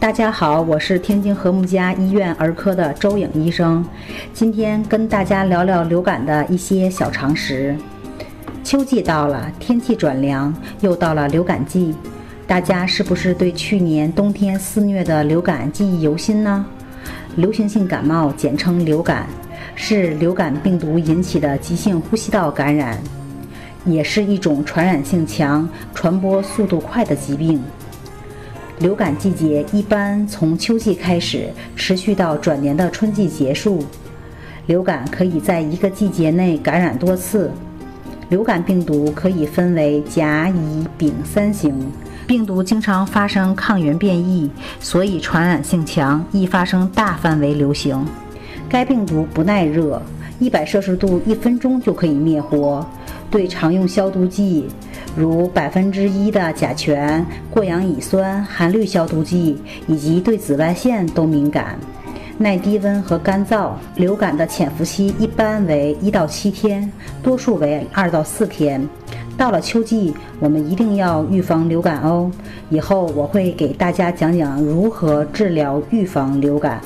大家好，我是天津和睦家医院儿科的周颖医生，今天跟大家聊聊流感的一些小常识。秋季到了，天气转凉，又到了流感季，大家是不是对去年冬天肆虐的流感记忆犹新呢？流行性感冒简称流感，是流感病毒引起的急性呼吸道感染，也是一种传染性强、传播速度快的疾病。流感季节一般从秋季开始，持续到转年的春季结束。流感可以在一个季节内感染多次。流感病毒可以分为甲、乙、丙三型，病毒经常发生抗原变异，所以传染性强，易发生大范围流行。该病毒不耐热，一百摄氏度一分钟就可以灭活，对常用消毒剂。如百分之一的甲醛、过氧乙酸、含氯消毒剂以及对紫外线都敏感，耐低温和干燥。流感的潜伏期一般为一到七天，多数为二到四天。到了秋季，我们一定要预防流感哦。以后我会给大家讲讲如何治疗预防流感。